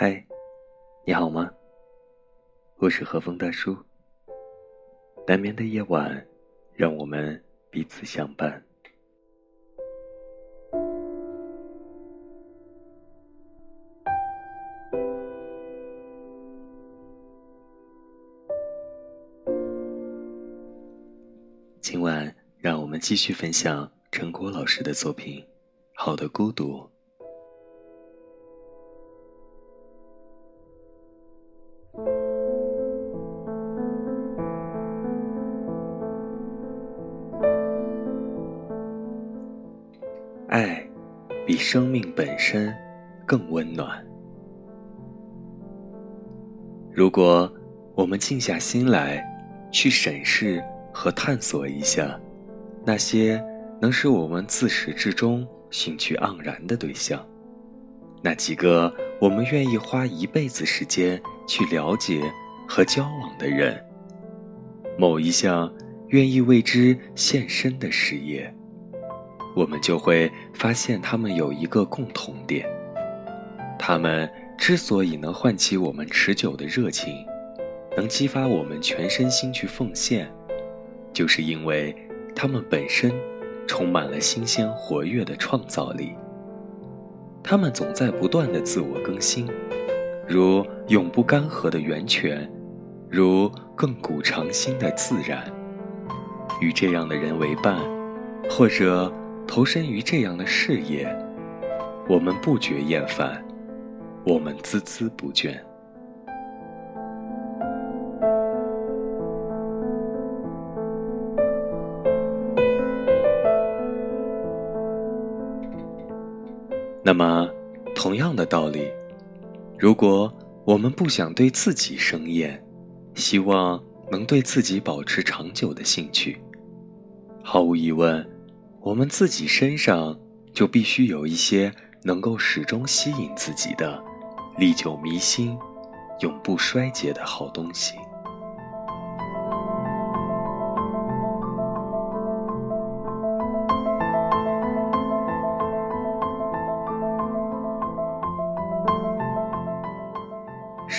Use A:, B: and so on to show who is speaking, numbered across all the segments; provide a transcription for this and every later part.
A: 嗨，你好吗？我是和风大叔。难眠的夜晚，让我们彼此相伴。今晚，让我们继续分享陈果老师的作品《好的孤独》。爱，比生命本身更温暖。如果我们静下心来，去审视和探索一下那些能使我们自始至终兴趣盎然的对象，那几个我们愿意花一辈子时间去了解和交往的人，某一项愿意为之献身的事业。我们就会发现，他们有一个共同点：他们之所以能唤起我们持久的热情，能激发我们全身心去奉献，就是因为他们本身充满了新鲜活跃的创造力。他们总在不断的自我更新，如永不干涸的源泉，如亘古长新的自然。与这样的人为伴，或者。投身于这样的事业，我们不觉厌烦，我们孜孜不倦。那么，同样的道理，如果我们不想对自己生厌，希望能对自己保持长久的兴趣，毫无疑问。我们自己身上就必须有一些能够始终吸引自己的、历久弥新、永不衰竭的好东西。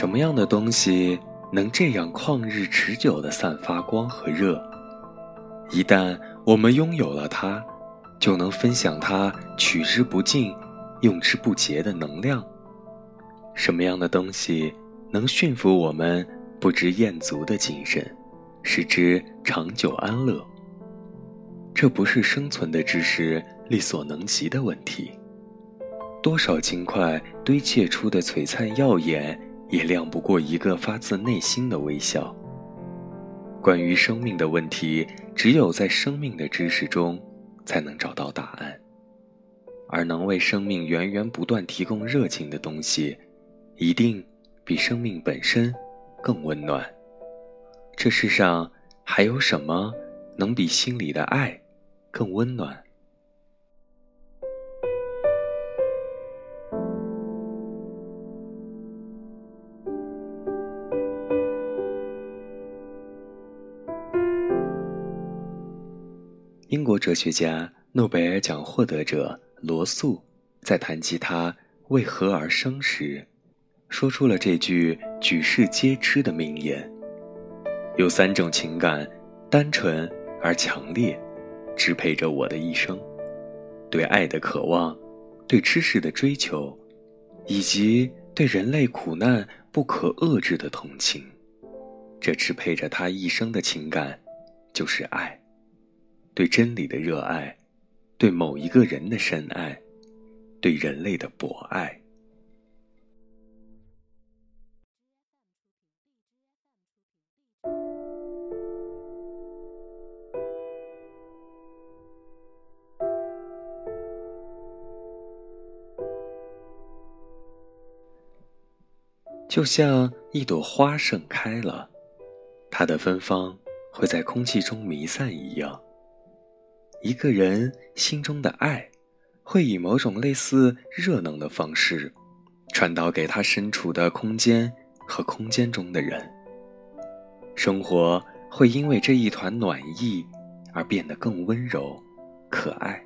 A: 什么样的东西能这样旷日持久的散发光和热？一旦我们拥有了它，就能分享它取之不尽、用之不竭的能量。什么样的东西能驯服我们不知厌足的精神，使之长久安乐？这不是生存的知识力所能及的问题。多少金块堆砌出的璀璨耀眼，也亮不过一个发自内心的微笑。关于生命的问题，只有在生命的知识中。才能找到答案，而能为生命源源不断提供热情的东西，一定比生命本身更温暖。这世上还有什么能比心里的爱更温暖？英国哲学家、诺贝尔奖获得者罗素在谈及他为何而生时，说出了这句举世皆知的名言：“有三种情感，单纯而强烈，支配着我的一生：对爱的渴望，对知识的追求，以及对人类苦难不可遏制的同情。这支配着他一生的情感，就是爱。”对真理的热爱，对某一个人的深爱，对人类的博爱，就像一朵花盛开了，它的芬芳会在空气中弥散一样。一个人心中的爱，会以某种类似热能的方式，传导给他身处的空间和空间中的人。生活会因为这一团暖意而变得更温柔、可爱，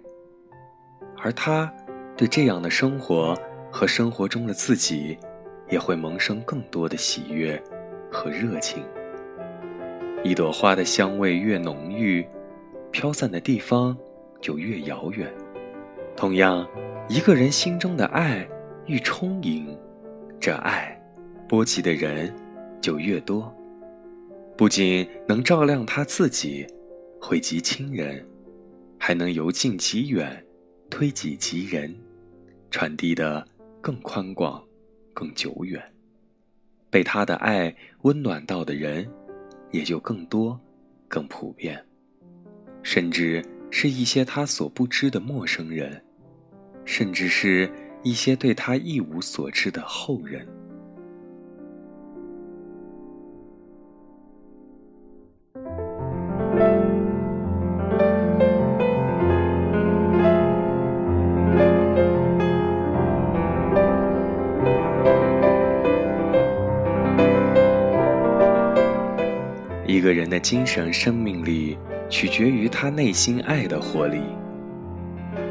A: 而他对这样的生活和生活中的自己，也会萌生更多的喜悦和热情。一朵花的香味越浓郁，飘散的地方就越遥远。同样，一个人心中的爱愈充盈，这爱波及的人就越多。不仅能照亮他自己，惠及亲人，还能由近及远，推己及人，传递的更宽广、更久远。被他的爱温暖到的人。也就更多、更普遍，甚至是一些他所不知的陌生人，甚至是一些对他一无所知的后人。一个人的精神生命力取决于他内心爱的活力。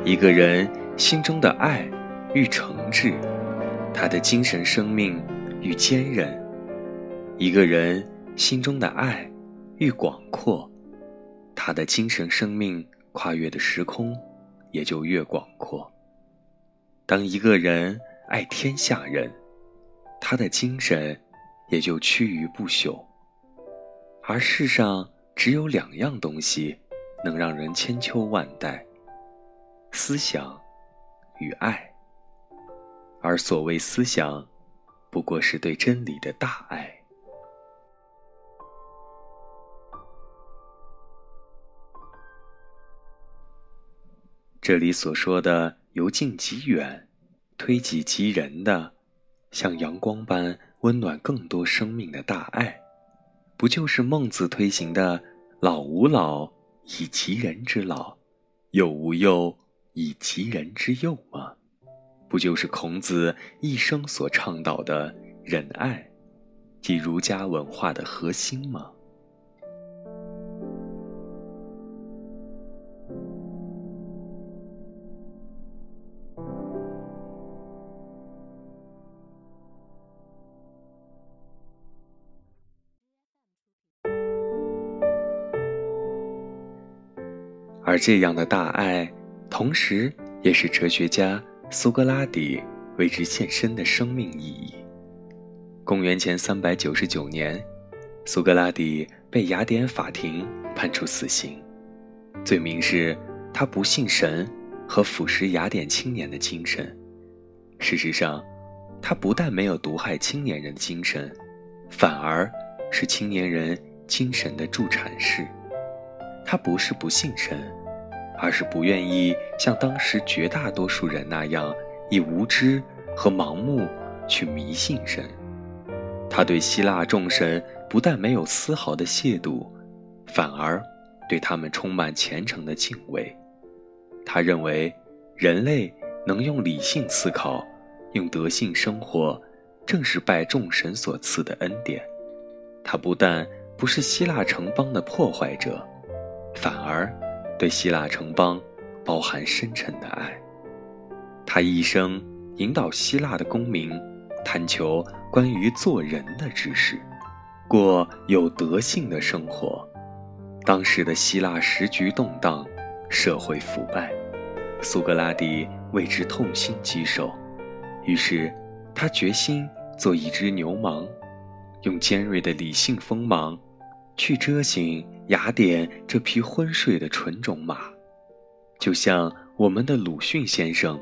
A: 一个人心中的爱愈诚挚，他的精神生命愈坚韧。一个人心中的爱愈广阔，他的精神生命跨越的时空也就越广阔。当一个人爱天下人，他的精神也就趋于不朽。而世上只有两样东西，能让人千秋万代：思想与爱。而所谓思想，不过是对真理的大爱。这里所说的由近及远、推己及人的，像阳光般温暖更多生命的大爱。不就是孟子推行的“老吾老以及人之老，幼吾幼以及人之幼”吗？不就是孔子一生所倡导的仁爱，即儒家文化的核心吗？而这样的大爱，同时也是哲学家苏格拉底为之献身的生命意义。公元前三百九十九年，苏格拉底被雅典法庭判处死刑，罪名是他不信神和腐蚀雅典青年的精神。事实上，他不但没有毒害青年人的精神，反而是青年人精神的助产士。他不是不信神，而是不愿意像当时绝大多数人那样，以无知和盲目去迷信神。他对希腊众神不但没有丝毫的亵渎，反而对他们充满虔诚的敬畏。他认为，人类能用理性思考，用德性生活，正是拜众神所赐的恩典。他不但不是希腊城邦的破坏者。反而，对希腊城邦包含深沉的爱。他一生引导希腊的公民，探求关于做人的知识，过有德性的生活。当时的希腊时局动荡，社会腐败，苏格拉底为之痛心疾首。于是，他决心做一只牛虻，用尖锐的理性锋芒，去遮醒。雅典这匹昏睡的纯种马，就像我们的鲁迅先生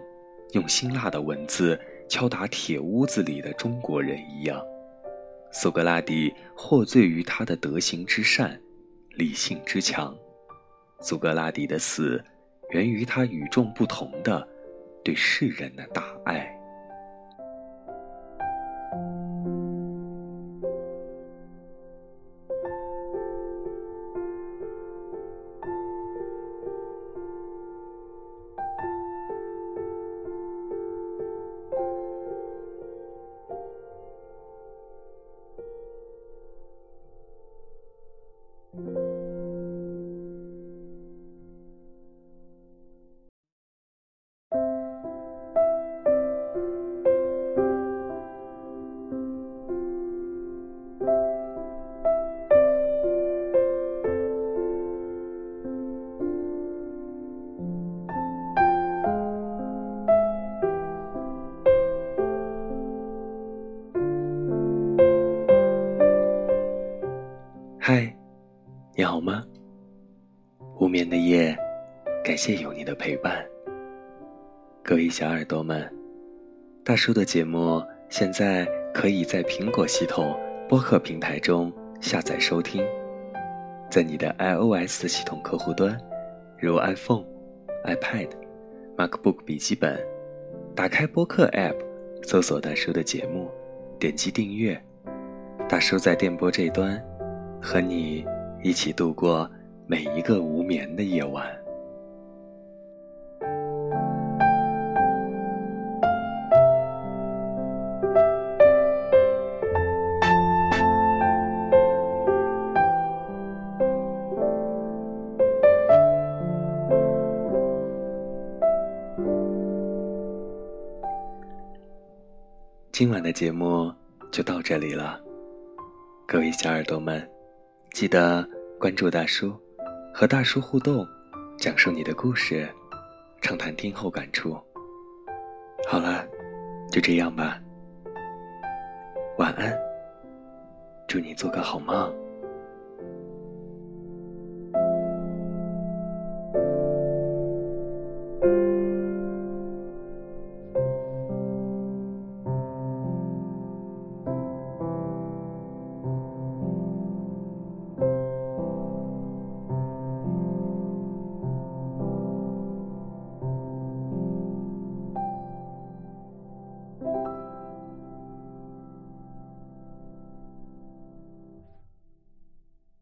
A: 用辛辣的文字敲打铁屋子里的中国人一样。苏格拉底获罪于他的德行之善、理性之强。苏格拉底的死，源于他与众不同的对世人的大爱。眠的夜，感谢有你的陪伴。各位小耳朵们，大叔的节目现在可以在苹果系统播客平台中下载收听，在你的 iOS 系统客户端，如 iPhone、iPad、MacBook 笔记本，打开播客 App，搜索大叔的节目，点击订阅，大叔在电波这端。和你一起度过每一个无眠的夜晚。今晚的节目就到这里了，各位小耳朵们。记得关注大叔，和大叔互动，讲述你的故事，畅谈听后感触。好了，就这样吧。晚安，祝你做个好梦。